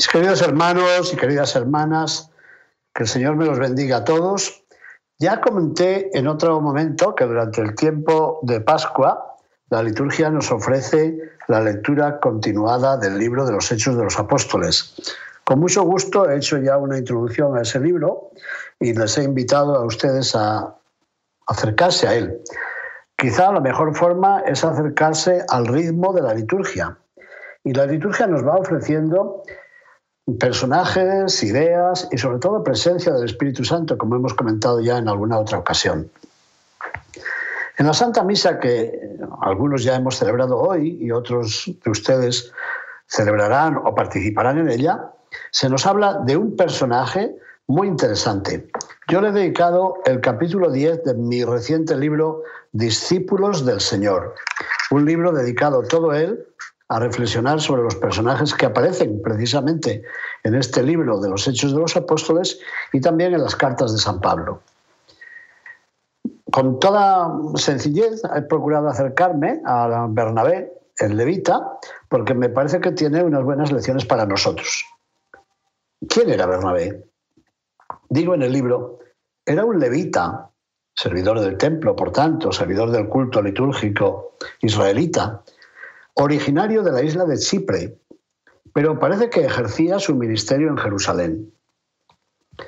Mis queridos hermanos y queridas hermanas, que el Señor me los bendiga a todos. Ya comenté en otro momento que durante el tiempo de Pascua la liturgia nos ofrece la lectura continuada del libro de los Hechos de los Apóstoles. Con mucho gusto he hecho ya una introducción a ese libro y les he invitado a ustedes a acercarse a él. Quizá la mejor forma es acercarse al ritmo de la liturgia. Y la liturgia nos va ofreciendo personajes, ideas y sobre todo presencia del Espíritu Santo, como hemos comentado ya en alguna otra ocasión. En la Santa Misa que algunos ya hemos celebrado hoy y otros de ustedes celebrarán o participarán en ella, se nos habla de un personaje muy interesante. Yo le he dedicado el capítulo 10 de mi reciente libro Discípulos del Señor, un libro dedicado todo él a reflexionar sobre los personajes que aparecen precisamente en este libro de los Hechos de los Apóstoles y también en las cartas de San Pablo. Con toda sencillez he procurado acercarme a Bernabé, el levita, porque me parece que tiene unas buenas lecciones para nosotros. ¿Quién era Bernabé? Digo en el libro, era un levita, servidor del templo, por tanto, servidor del culto litúrgico israelita, originario de la isla de Chipre, pero parece que ejercía su ministerio en Jerusalén.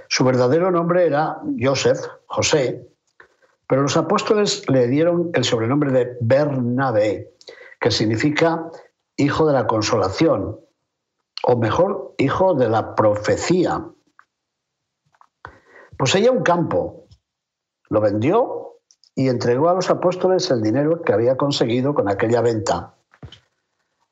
Su verdadero nombre era Joseph, José, pero los apóstoles le dieron el sobrenombre de Bernabé, que significa hijo de la consolación, o mejor, hijo de la profecía. Poseía un campo, lo vendió y entregó a los apóstoles el dinero que había conseguido con aquella venta.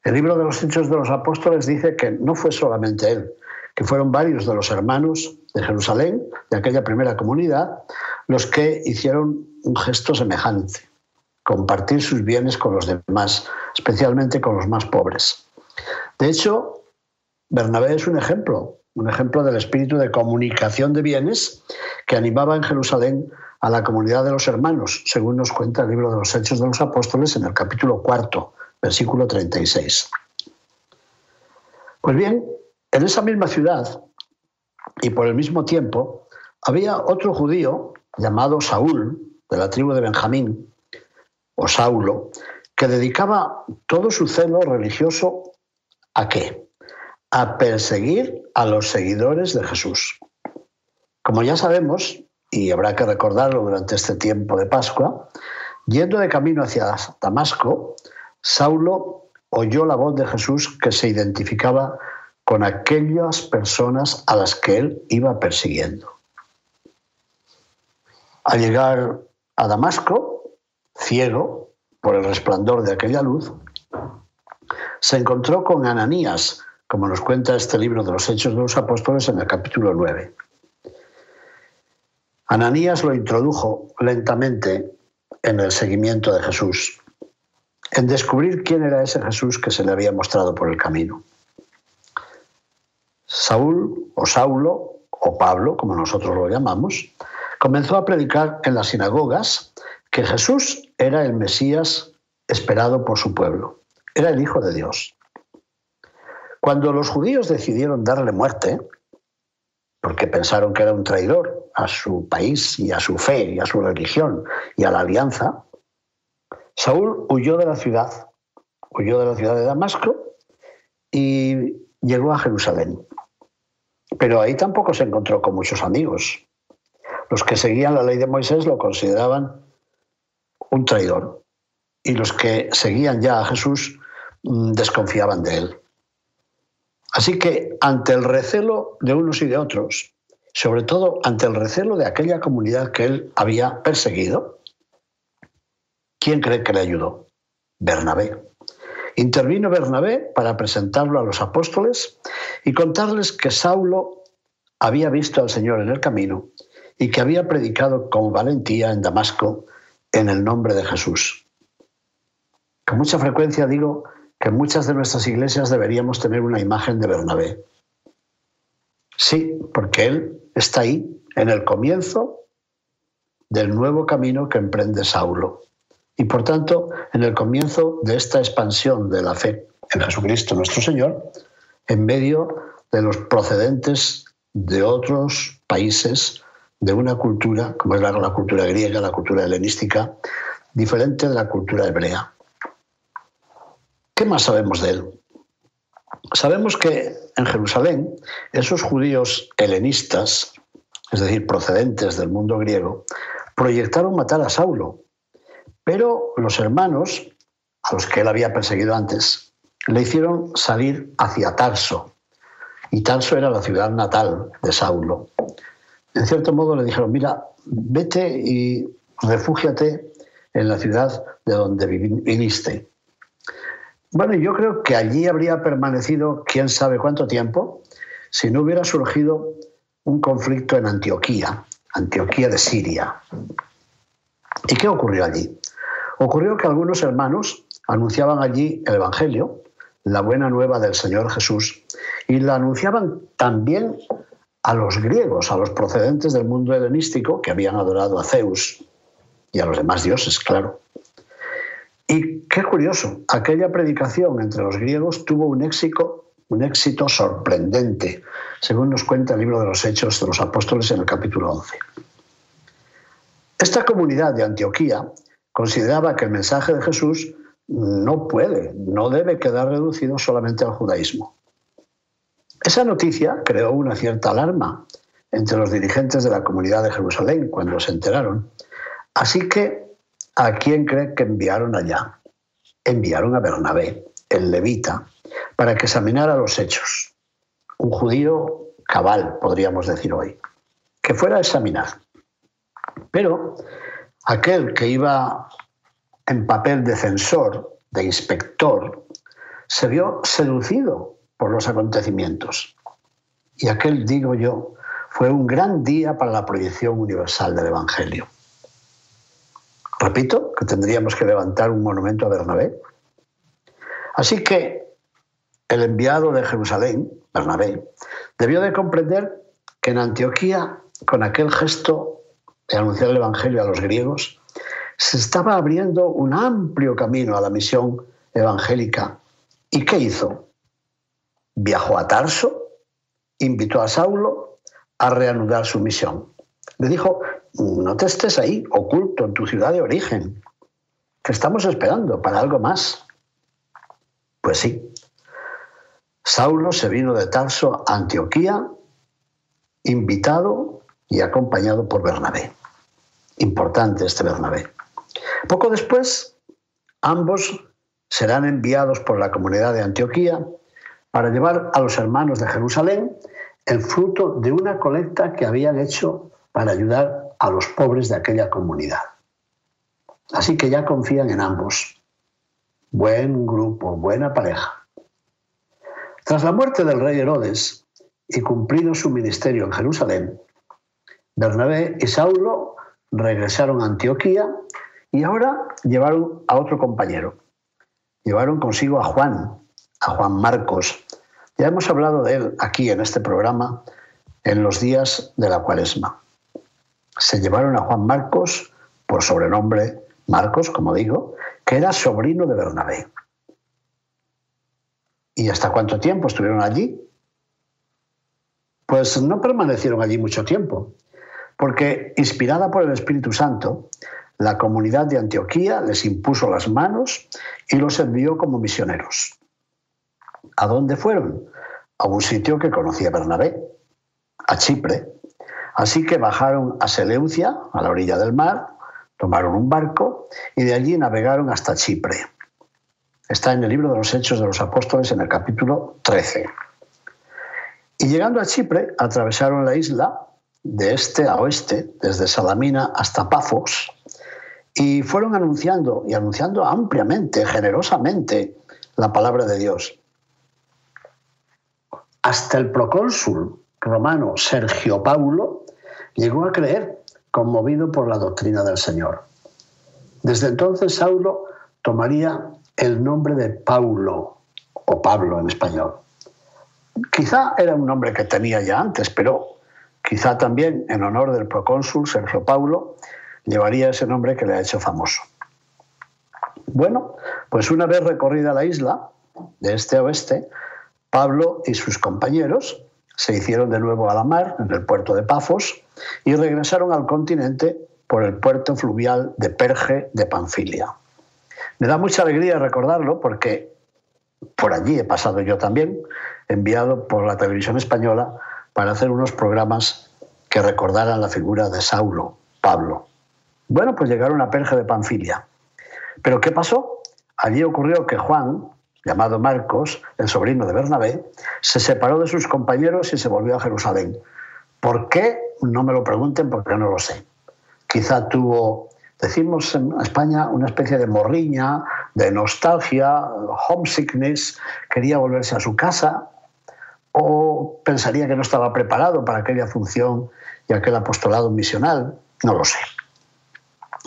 El libro de los Hechos de los Apóstoles dice que no fue solamente él, que fueron varios de los hermanos de Jerusalén, de aquella primera comunidad, los que hicieron un gesto semejante, compartir sus bienes con los demás, especialmente con los más pobres. De hecho, Bernabé es un ejemplo, un ejemplo del espíritu de comunicación de bienes que animaba en Jerusalén a la comunidad de los hermanos, según nos cuenta el libro de los Hechos de los Apóstoles en el capítulo cuarto, versículo 36. Pues bien, en esa misma ciudad y por el mismo tiempo había otro judío llamado Saúl, de la tribu de Benjamín, o Saulo, que dedicaba todo su celo religioso a qué? A perseguir a los seguidores de Jesús. Como ya sabemos, y habrá que recordarlo durante este tiempo de Pascua, yendo de camino hacia Damasco, Saulo oyó la voz de Jesús que se identificaba con aquellas personas a las que él iba persiguiendo. Al llegar a Damasco, ciego por el resplandor de aquella luz, se encontró con Ananías, como nos cuenta este libro de los Hechos de los Apóstoles en el capítulo 9. Ananías lo introdujo lentamente en el seguimiento de Jesús en descubrir quién era ese Jesús que se le había mostrado por el camino. Saúl o Saulo o Pablo, como nosotros lo llamamos, comenzó a predicar en las sinagogas que Jesús era el Mesías esperado por su pueblo, era el Hijo de Dios. Cuando los judíos decidieron darle muerte, porque pensaron que era un traidor a su país y a su fe y a su religión y a la alianza, Saúl huyó de la ciudad, huyó de la ciudad de Damasco y llegó a Jerusalén. Pero ahí tampoco se encontró con muchos amigos. Los que seguían la ley de Moisés lo consideraban un traidor y los que seguían ya a Jesús mm, desconfiaban de él. Así que ante el recelo de unos y de otros, sobre todo ante el recelo de aquella comunidad que él había perseguido, ¿Quién cree que le ayudó? Bernabé. Intervino Bernabé para presentarlo a los apóstoles y contarles que Saulo había visto al Señor en el camino y que había predicado con valentía en Damasco en el nombre de Jesús. Con mucha frecuencia digo que en muchas de nuestras iglesias deberíamos tener una imagen de Bernabé. Sí, porque él está ahí, en el comienzo del nuevo camino que emprende Saulo. Y por tanto, en el comienzo de esta expansión de la fe en Jesucristo nuestro Señor, en medio de los procedentes de otros países, de una cultura, como es la, cultura griega, la cultura helenística, diferente de la cultura hebrea. ¿Qué más sabemos de él? Sabemos que en Jerusalén esos judíos helenistas, es decir, procedentes del mundo griego, proyectaron matar a Saulo pero los hermanos, a los que él había perseguido antes, le hicieron salir hacia Tarso. Y Tarso era la ciudad natal de Saulo. En cierto modo le dijeron, mira, vete y refúgiate en la ciudad de donde viniste. Bueno, yo creo que allí habría permanecido quién sabe cuánto tiempo si no hubiera surgido un conflicto en Antioquía, Antioquía de Siria. ¿Y qué ocurrió allí? Ocurrió que algunos hermanos anunciaban allí el Evangelio, la buena nueva del Señor Jesús, y la anunciaban también a los griegos, a los procedentes del mundo helenístico que habían adorado a Zeus y a los demás dioses, claro. Y qué curioso, aquella predicación entre los griegos tuvo un éxito, un éxito sorprendente, según nos cuenta el libro de los Hechos de los Apóstoles en el capítulo 11. Esta comunidad de Antioquía consideraba que el mensaje de Jesús no puede, no debe quedar reducido solamente al judaísmo. Esa noticia creó una cierta alarma entre los dirigentes de la comunidad de Jerusalén cuando se enteraron. Así que, ¿a quién cree que enviaron allá? Enviaron a Bernabé, el levita, para que examinara los hechos. Un judío cabal, podríamos decir hoy, que fuera a examinar. Pero aquel que iba en papel de censor, de inspector, se vio seducido por los acontecimientos. Y aquel, digo yo, fue un gran día para la proyección universal del Evangelio. Repito que tendríamos que levantar un monumento a Bernabé. Así que el enviado de Jerusalén, Bernabé, debió de comprender que en Antioquía, con aquel gesto de anunciar el Evangelio a los griegos, se estaba abriendo un amplio camino a la misión evangélica. ¿Y qué hizo? Viajó a Tarso, invitó a Saulo a reanudar su misión. Le dijo, no te estés ahí, oculto en tu ciudad de origen. Te estamos esperando para algo más. Pues sí. Saulo se vino de Tarso a Antioquía, invitado y acompañado por Bernabé importante este Bernabé. Poco después, ambos serán enviados por la comunidad de Antioquía para llevar a los hermanos de Jerusalén el fruto de una colecta que habían hecho para ayudar a los pobres de aquella comunidad. Así que ya confían en ambos. Buen grupo, buena pareja. Tras la muerte del rey Herodes y cumplido su ministerio en Jerusalén, Bernabé y Saulo regresaron a Antioquía y ahora llevaron a otro compañero. Llevaron consigo a Juan, a Juan Marcos. Ya hemos hablado de él aquí en este programa en los días de la cuaresma. Se llevaron a Juan Marcos por sobrenombre Marcos, como digo, que era sobrino de Bernabé. ¿Y hasta cuánto tiempo estuvieron allí? Pues no permanecieron allí mucho tiempo porque inspirada por el Espíritu Santo, la comunidad de Antioquía les impuso las manos y los envió como misioneros. ¿A dónde fueron? A un sitio que conocía Bernabé, a Chipre. Así que bajaron a Seleucia, a la orilla del mar, tomaron un barco y de allí navegaron hasta Chipre. Está en el libro de los Hechos de los Apóstoles en el capítulo 13. Y llegando a Chipre, atravesaron la isla de este a oeste, desde Salamina hasta Pafos, y fueron anunciando y anunciando ampliamente, generosamente, la palabra de Dios. Hasta el procónsul romano Sergio Paulo llegó a creer, conmovido por la doctrina del Señor. Desde entonces Saulo tomaría el nombre de Paulo, o Pablo en español. Quizá era un nombre que tenía ya antes, pero quizá también en honor del procónsul Sergio Paulo llevaría ese nombre que le ha hecho famoso. Bueno, pues una vez recorrida la isla, de este a oeste, Pablo y sus compañeros se hicieron de nuevo a la mar, en el puerto de Pafos, y regresaron al continente por el puerto fluvial de Perge de Panfilia. Me da mucha alegría recordarlo porque por allí he pasado yo también, enviado por la televisión española para hacer unos programas que recordaran la figura de Saulo, Pablo. Bueno, pues llegaron a Perge de Panfilia. Pero ¿qué pasó? Allí ocurrió que Juan, llamado Marcos, el sobrino de Bernabé, se separó de sus compañeros y se volvió a Jerusalén. ¿Por qué? No me lo pregunten porque no lo sé. Quizá tuvo, decimos en España, una especie de morriña, de nostalgia, homesickness, quería volverse a su casa o pensaría que no estaba preparado para aquella función y aquel apostolado misional, no lo sé.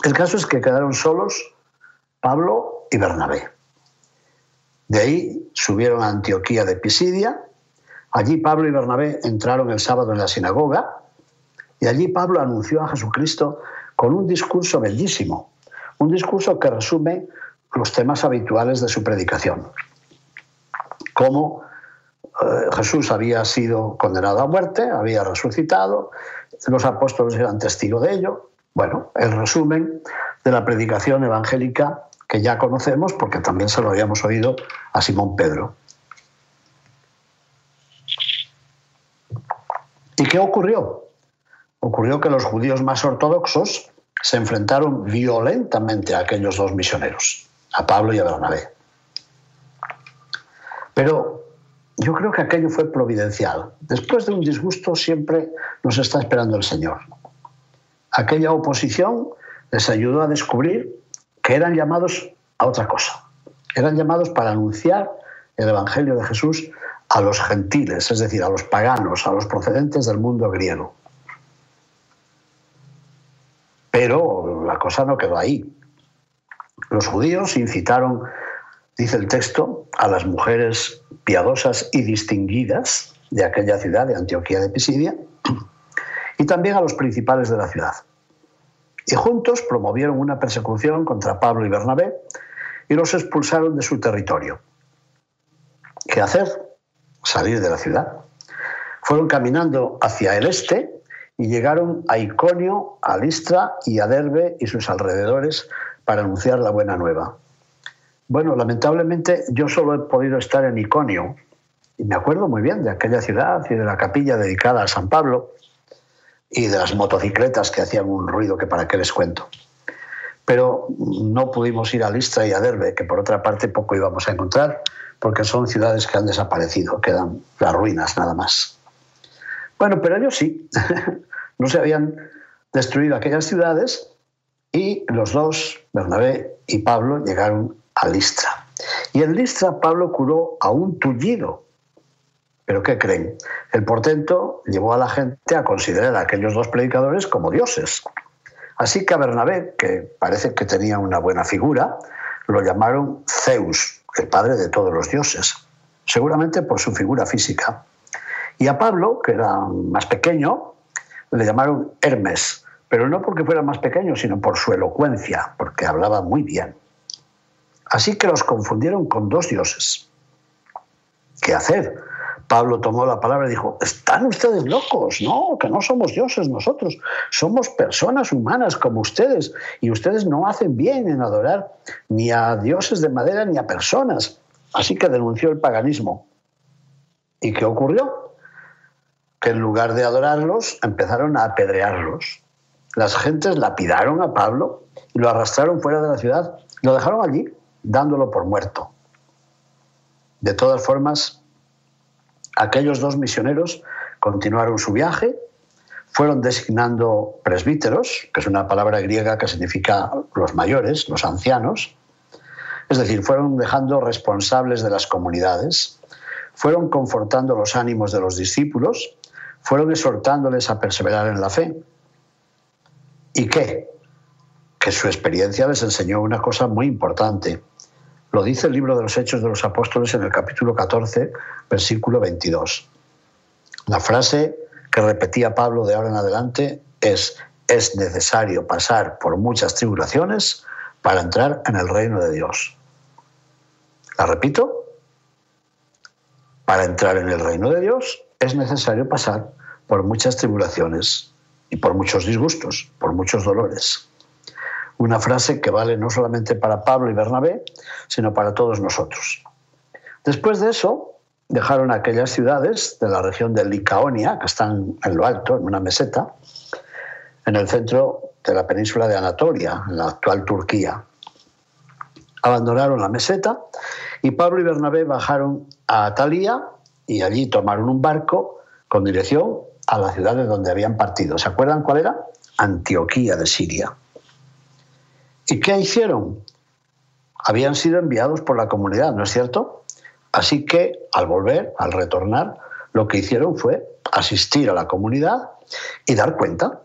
El caso es que quedaron solos Pablo y Bernabé. De ahí subieron a Antioquía de Pisidia. Allí Pablo y Bernabé entraron el sábado en la sinagoga y allí Pablo anunció a Jesucristo con un discurso bellísimo, un discurso que resume los temas habituales de su predicación. Cómo eh, Jesús había sido condenado a muerte, había resucitado, los apóstoles eran testigos de ello. Bueno, el resumen de la predicación evangélica que ya conocemos porque también se lo habíamos oído a Simón Pedro. ¿Y qué ocurrió? Ocurrió que los judíos más ortodoxos se enfrentaron violentamente a aquellos dos misioneros, a Pablo y a Bernabé. Pero yo creo que aquello fue providencial. Después de un disgusto siempre nos está esperando el Señor. Aquella oposición les ayudó a descubrir que eran llamados a otra cosa. Eran llamados para anunciar el Evangelio de Jesús a los gentiles, es decir, a los paganos, a los procedentes del mundo griego. Pero la cosa no quedó ahí. Los judíos incitaron, dice el texto, a las mujeres piadosas y distinguidas de aquella ciudad, de Antioquía de Pisidia, y también a los principales de la ciudad y juntos promovieron una persecución contra Pablo y Bernabé y los expulsaron de su territorio. ¿Qué hacer? Salir de la ciudad. Fueron caminando hacia el este y llegaron a Iconio, a Listra y a Derbe y sus alrededores para anunciar la buena nueva. Bueno, lamentablemente yo solo he podido estar en Iconio y me acuerdo muy bien de aquella ciudad y de la capilla dedicada a San Pablo y de las motocicletas que hacían un ruido que para qué les cuento. Pero no pudimos ir a Listra y a Derbe, que por otra parte poco íbamos a encontrar, porque son ciudades que han desaparecido, quedan las ruinas nada más. Bueno, pero ellos sí, no se habían destruido aquellas ciudades y los dos, Bernabé y Pablo, llegaron a Listra. Y en Listra Pablo curó a un tullido, ¿Pero qué creen? El portento llevó a la gente a considerar a aquellos dos predicadores como dioses. Así que a Bernabé, que parece que tenía una buena figura, lo llamaron Zeus, el padre de todos los dioses, seguramente por su figura física. Y a Pablo, que era más pequeño, le llamaron Hermes, pero no porque fuera más pequeño, sino por su elocuencia, porque hablaba muy bien. Así que los confundieron con dos dioses. ¿Qué hacer? Pablo tomó la palabra y dijo, están ustedes locos, no, que no somos dioses nosotros, somos personas humanas como ustedes y ustedes no hacen bien en adorar ni a dioses de madera ni a personas. Así que denunció el paganismo. ¿Y qué ocurrió? Que en lugar de adorarlos, empezaron a apedrearlos. Las gentes lapidaron a Pablo y lo arrastraron fuera de la ciudad. Lo dejaron allí, dándolo por muerto. De todas formas, Aquellos dos misioneros continuaron su viaje, fueron designando presbíteros, que es una palabra griega que significa los mayores, los ancianos. Es decir, fueron dejando responsables de las comunidades, fueron confortando los ánimos de los discípulos, fueron exhortándoles a perseverar en la fe. ¿Y qué? Que su experiencia les enseñó una cosa muy importante. Lo dice el libro de los Hechos de los Apóstoles en el capítulo 14, versículo 22. La frase que repetía Pablo de ahora en adelante es, es necesario pasar por muchas tribulaciones para entrar en el reino de Dios. ¿La repito? Para entrar en el reino de Dios es necesario pasar por muchas tribulaciones y por muchos disgustos, por muchos dolores. Una frase que vale no solamente para Pablo y Bernabé, sino para todos nosotros. Después de eso, dejaron aquellas ciudades de la región de Licaonia, que están en lo alto, en una meseta, en el centro de la península de Anatolia, en la actual Turquía. Abandonaron la meseta y Pablo y Bernabé bajaron a Atalía y allí tomaron un barco con dirección a la ciudad de donde habían partido. ¿Se acuerdan cuál era? Antioquía de Siria. ¿Y qué hicieron? Habían sido enviados por la comunidad, ¿no es cierto? Así que al volver, al retornar, lo que hicieron fue asistir a la comunidad y dar cuenta.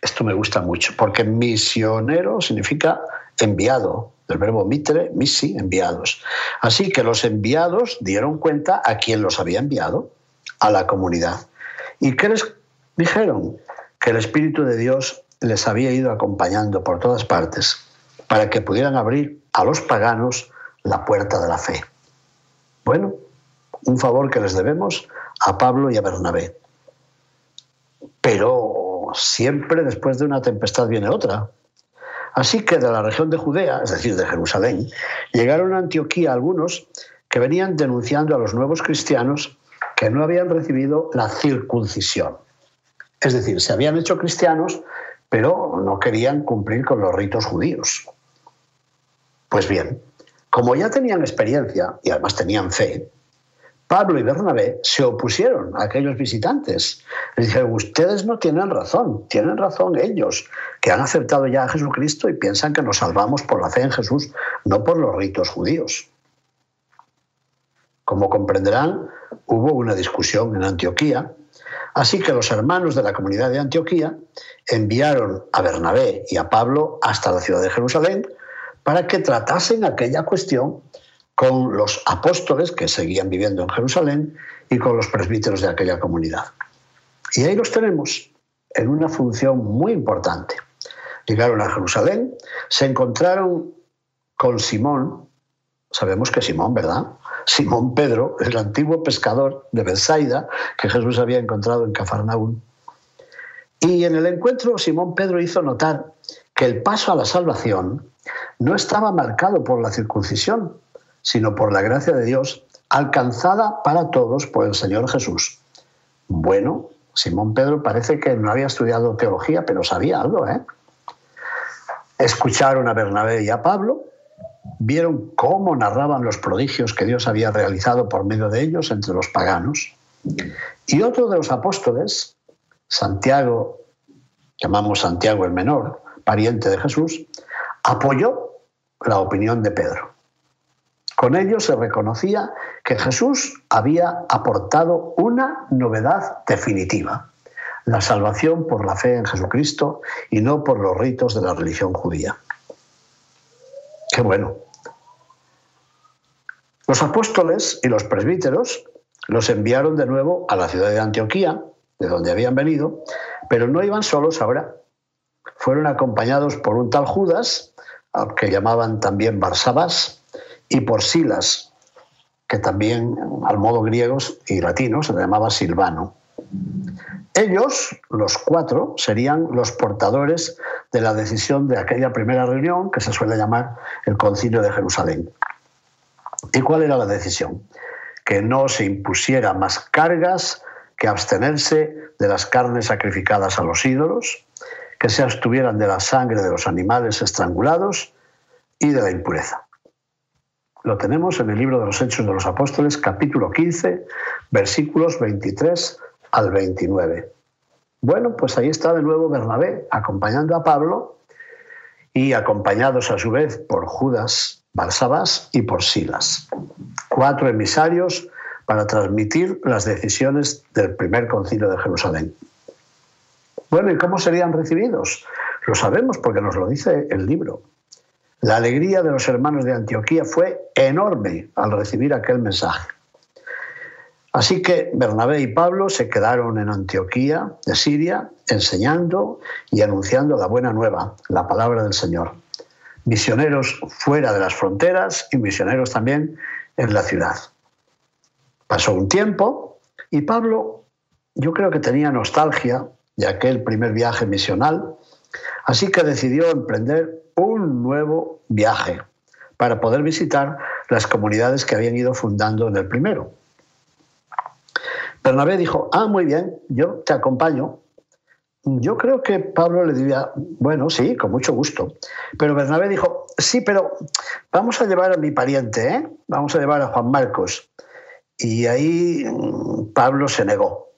Esto me gusta mucho, porque misionero significa enviado, del verbo mitre, misi, enviados. Así que los enviados dieron cuenta a quien los había enviado, a la comunidad. ¿Y qué les dijeron? Que el Espíritu de Dios les había ido acompañando por todas partes para que pudieran abrir a los paganos la puerta de la fe. Bueno, un favor que les debemos a Pablo y a Bernabé. Pero siempre después de una tempestad viene otra. Así que de la región de Judea, es decir, de Jerusalén, llegaron a Antioquía algunos que venían denunciando a los nuevos cristianos que no habían recibido la circuncisión. Es decir, se habían hecho cristianos, pero no querían cumplir con los ritos judíos. Pues bien, como ya tenían experiencia y además tenían fe, Pablo y Bernabé se opusieron a aquellos visitantes. Les dijeron, ustedes no tienen razón, tienen razón ellos, que han aceptado ya a Jesucristo y piensan que nos salvamos por la fe en Jesús, no por los ritos judíos. Como comprenderán, hubo una discusión en Antioquía, así que los hermanos de la comunidad de Antioquía enviaron a Bernabé y a Pablo hasta la ciudad de Jerusalén para que tratasen aquella cuestión con los apóstoles que seguían viviendo en Jerusalén y con los presbíteros de aquella comunidad. Y ahí los tenemos en una función muy importante. Llegaron a Jerusalén, se encontraron con Simón, sabemos que Simón, ¿verdad? Simón Pedro, el antiguo pescador de Bethsaida que Jesús había encontrado en Cafarnaún. Y en el encuentro Simón Pedro hizo notar que el paso a la salvación no estaba marcado por la circuncisión, sino por la gracia de Dios alcanzada para todos por el Señor Jesús. Bueno, Simón Pedro parece que no había estudiado teología, pero sabía algo. ¿eh? Escucharon a Bernabé y a Pablo, vieron cómo narraban los prodigios que Dios había realizado por medio de ellos entre los paganos. Y otro de los apóstoles, Santiago, llamamos Santiago el Menor, pariente de Jesús, apoyó la opinión de Pedro. Con ello se reconocía que Jesús había aportado una novedad definitiva, la salvación por la fe en Jesucristo y no por los ritos de la religión judía. Qué bueno. Los apóstoles y los presbíteros los enviaron de nuevo a la ciudad de Antioquía, de donde habían venido, pero no iban solos ahora. Fueron acompañados por un tal Judas, al que llamaban también Barsabás, y por Silas, que también al modo griegos y latinos se llamaba Silvano. Ellos, los cuatro, serían los portadores de la decisión de aquella primera reunión que se suele llamar el Concilio de Jerusalén. ¿Y cuál era la decisión? Que no se impusiera más cargas que abstenerse de las carnes sacrificadas a los ídolos, que se abstuvieran de la sangre de los animales estrangulados y de la impureza. Lo tenemos en el libro de los Hechos de los Apóstoles, capítulo 15, versículos 23 al 29. Bueno, pues ahí está de nuevo Bernabé acompañando a Pablo y acompañados a su vez por Judas Barsabás y por Silas. Cuatro emisarios para transmitir las decisiones del primer concilio de Jerusalén. Bueno, ¿y cómo serían recibidos? Lo sabemos porque nos lo dice el libro. La alegría de los hermanos de Antioquía fue enorme al recibir aquel mensaje. Así que Bernabé y Pablo se quedaron en Antioquía de Siria enseñando y anunciando la buena nueva, la palabra del Señor. Misioneros fuera de las fronteras y misioneros también en la ciudad. Pasó un tiempo y Pablo yo creo que tenía nostalgia de aquel primer viaje misional, así que decidió emprender un nuevo viaje para poder visitar las comunidades que habían ido fundando en el primero. Bernabé dijo, ah, muy bien, yo te acompaño. Yo creo que Pablo le diría, bueno, sí, con mucho gusto. Pero Bernabé dijo, sí, pero vamos a llevar a mi pariente, ¿eh? vamos a llevar a Juan Marcos. Y ahí mm, Pablo se negó.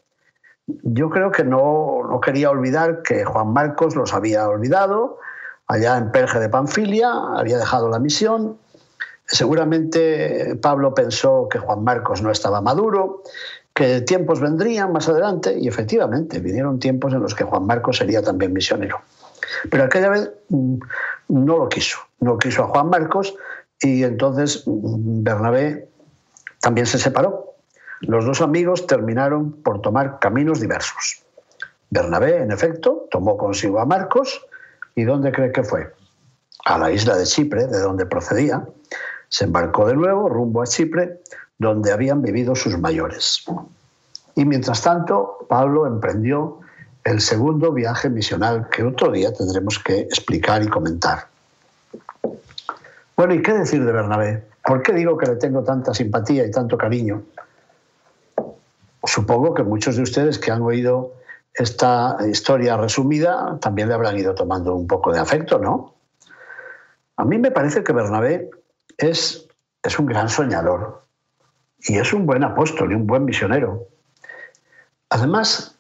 Yo creo que no, no quería olvidar que Juan Marcos los había olvidado allá en Perge de Panfilia, había dejado la misión. Seguramente Pablo pensó que Juan Marcos no estaba maduro que tiempos vendrían más adelante y efectivamente vinieron tiempos en los que Juan Marcos sería también misionero. Pero aquella vez mm, no lo quiso, no quiso a Juan Marcos y entonces mm, Bernabé también se separó. Los dos amigos terminaron por tomar caminos diversos. Bernabé, en efecto, tomó consigo a Marcos y ¿dónde cree que fue? A la isla de Chipre, de donde procedía. Se embarcó de nuevo rumbo a Chipre, donde habían vivido sus mayores. Y mientras tanto, Pablo emprendió el segundo viaje misional que otro día tendremos que explicar y comentar. Bueno, ¿y qué decir de Bernabé? ¿Por qué digo que le tengo tanta simpatía y tanto cariño? Supongo que muchos de ustedes que han oído esta historia resumida también le habrán ido tomando un poco de afecto, ¿no? A mí me parece que Bernabé es, es un gran soñador, y es un buen apóstol y un buen misionero. Además,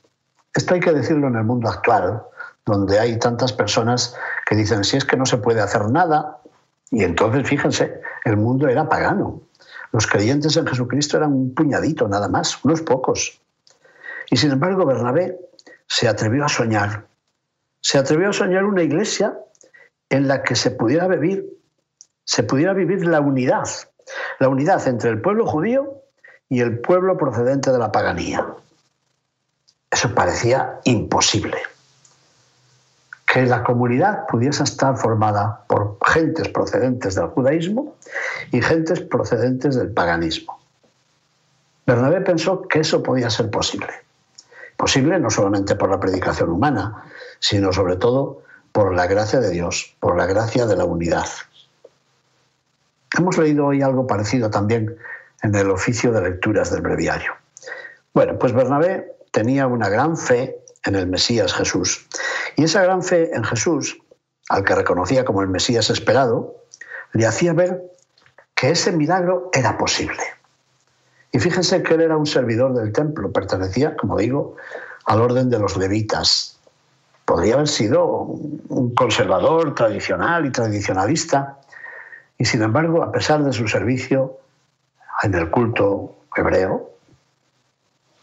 esto hay que decirlo en el mundo actual, donde hay tantas personas que dicen, si es que no se puede hacer nada, y entonces fíjense, el mundo era pagano. Los creyentes en Jesucristo eran un puñadito nada más, unos pocos. Y sin embargo, Bernabé se atrevió a soñar. Se atrevió a soñar una iglesia en la que se pudiera vivir, se pudiera vivir la unidad, la unidad entre el pueblo judío y el pueblo procedente de la paganía. Eso parecía imposible. Que la comunidad pudiese estar formada por gentes procedentes del judaísmo y gentes procedentes del paganismo. Bernabé pensó que eso podía ser posible. Posible no solamente por la predicación humana, sino sobre todo por la gracia de Dios, por la gracia de la unidad. Hemos leído hoy algo parecido también en el oficio de lecturas del breviario. Bueno, pues Bernabé tenía una gran fe en el Mesías Jesús. Y esa gran fe en Jesús, al que reconocía como el Mesías esperado, le hacía ver que ese milagro era posible. Y fíjense que él era un servidor del templo, pertenecía, como digo, al orden de los levitas. Podría haber sido un conservador tradicional y tradicionalista, y sin embargo, a pesar de su servicio en el culto hebreo,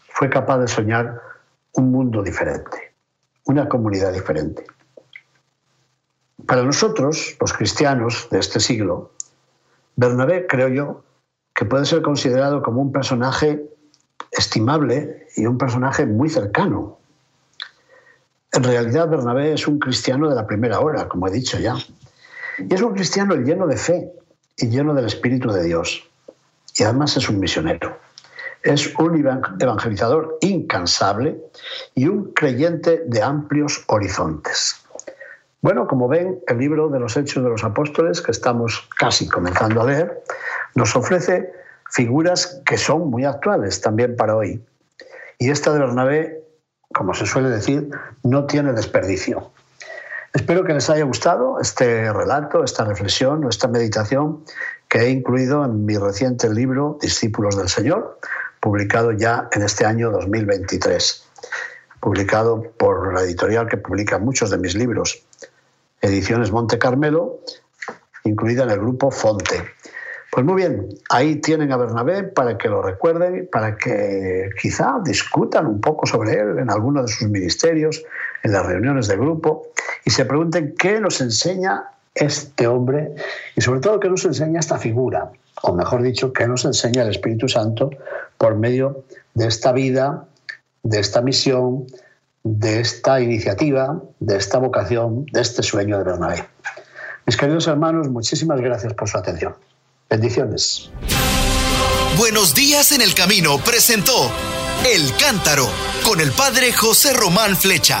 fue capaz de soñar un mundo diferente, una comunidad diferente. Para nosotros, los cristianos de este siglo, Bernabé, creo yo, que puede ser considerado como un personaje estimable y un personaje muy cercano. En realidad, Bernabé es un cristiano de la primera hora, como he dicho ya. Y es un cristiano lleno de fe y lleno del Espíritu de Dios. Y además es un misionero. Es un evangelizador incansable y un creyente de amplios horizontes. Bueno, como ven, el libro de los Hechos de los Apóstoles, que estamos casi comenzando a leer, nos ofrece figuras que son muy actuales también para hoy. Y esta de Bernabé, como se suele decir, no tiene desperdicio. Espero que les haya gustado este relato, esta reflexión esta meditación que he incluido en mi reciente libro Discípulos del Señor, publicado ya en este año 2023, publicado por la editorial que publica muchos de mis libros, Ediciones Monte Carmelo, incluida en el grupo Fonte. Pues muy bien, ahí tienen a Bernabé para que lo recuerden, para que quizá discutan un poco sobre él en alguno de sus ministerios, en las reuniones de grupo, y se pregunten qué nos enseña este hombre y sobre todo qué nos enseña esta figura, o mejor dicho, qué nos enseña el Espíritu Santo por medio de esta vida, de esta misión, de esta iniciativa, de esta vocación, de este sueño de Bernabé. Mis queridos hermanos, muchísimas gracias por su atención. Bendiciones. Buenos días en el camino presentó El Cántaro con el padre José Román Flecha.